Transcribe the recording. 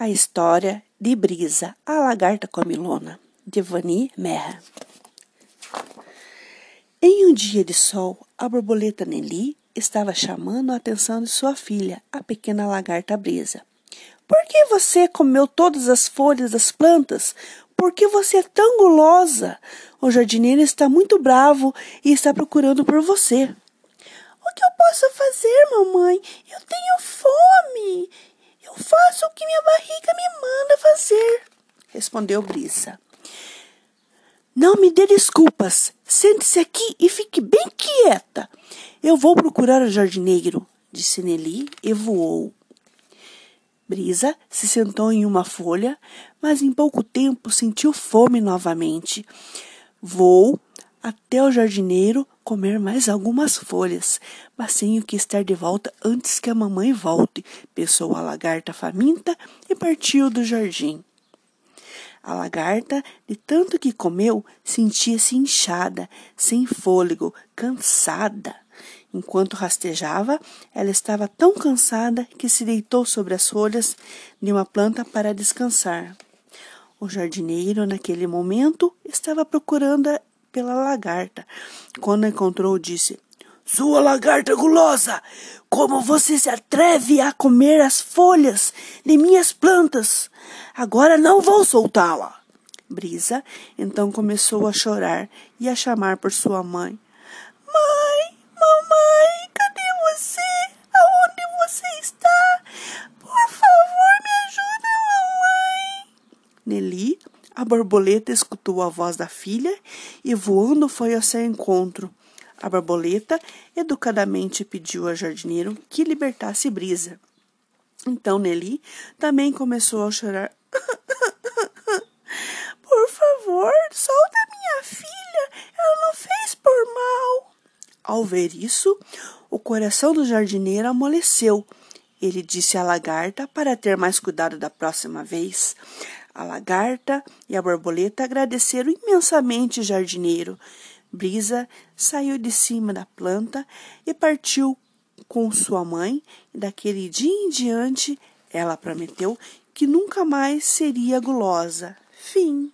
A história de Brisa, a lagarta comilona, de Vani Merra. Em um dia de sol, a borboleta Nelly estava chamando a atenção de sua filha, a pequena lagarta Brisa. Por que você comeu todas as folhas das plantas? Por que você é tão gulosa? O jardineiro está muito bravo e está procurando por você. O que eu posso fazer, mamãe? Eu tenho fome. Eu faço o que minha barriga me manda fazer, respondeu Brisa. Não me dê desculpas. Sente-se aqui e fique bem quieta. Eu vou procurar o jardineiro, disse Nelly e voou. Brisa se sentou em uma folha, mas em pouco tempo sentiu fome novamente. Vou até o jardineiro comer mais algumas folhas, mas tenho que estar de volta antes que a mamãe volte, pensou a lagarta faminta e partiu do jardim. A lagarta, de tanto que comeu, sentia-se inchada, sem fôlego, cansada. Enquanto rastejava, ela estava tão cansada que se deitou sobre as folhas de uma planta para descansar. O jardineiro, naquele momento, estava procurando pela lagarta. Quando a encontrou, disse: Sua lagarta gulosa! Como você se atreve a comer as folhas de minhas plantas? Agora não vou soltá-la. Brisa então começou a chorar e a chamar por sua mãe. Mãe, mamãe, cadê você? Aonde você está? Por favor, me ajuda, mamãe. Nelly a borboleta escutou a voz da filha e voando foi ao seu encontro. A borboleta educadamente pediu ao jardineiro que libertasse Brisa. Então Nelly também começou a chorar. Por favor, solta minha filha. Ela não fez por mal. Ao ver isso, o coração do jardineiro amoleceu. Ele disse à lagarta para ter mais cuidado da próxima vez. A lagarta e a borboleta agradeceram imensamente o jardineiro. Brisa saiu de cima da planta e partiu com sua mãe, e daquele dia em diante ela prometeu que nunca mais seria gulosa. Fim.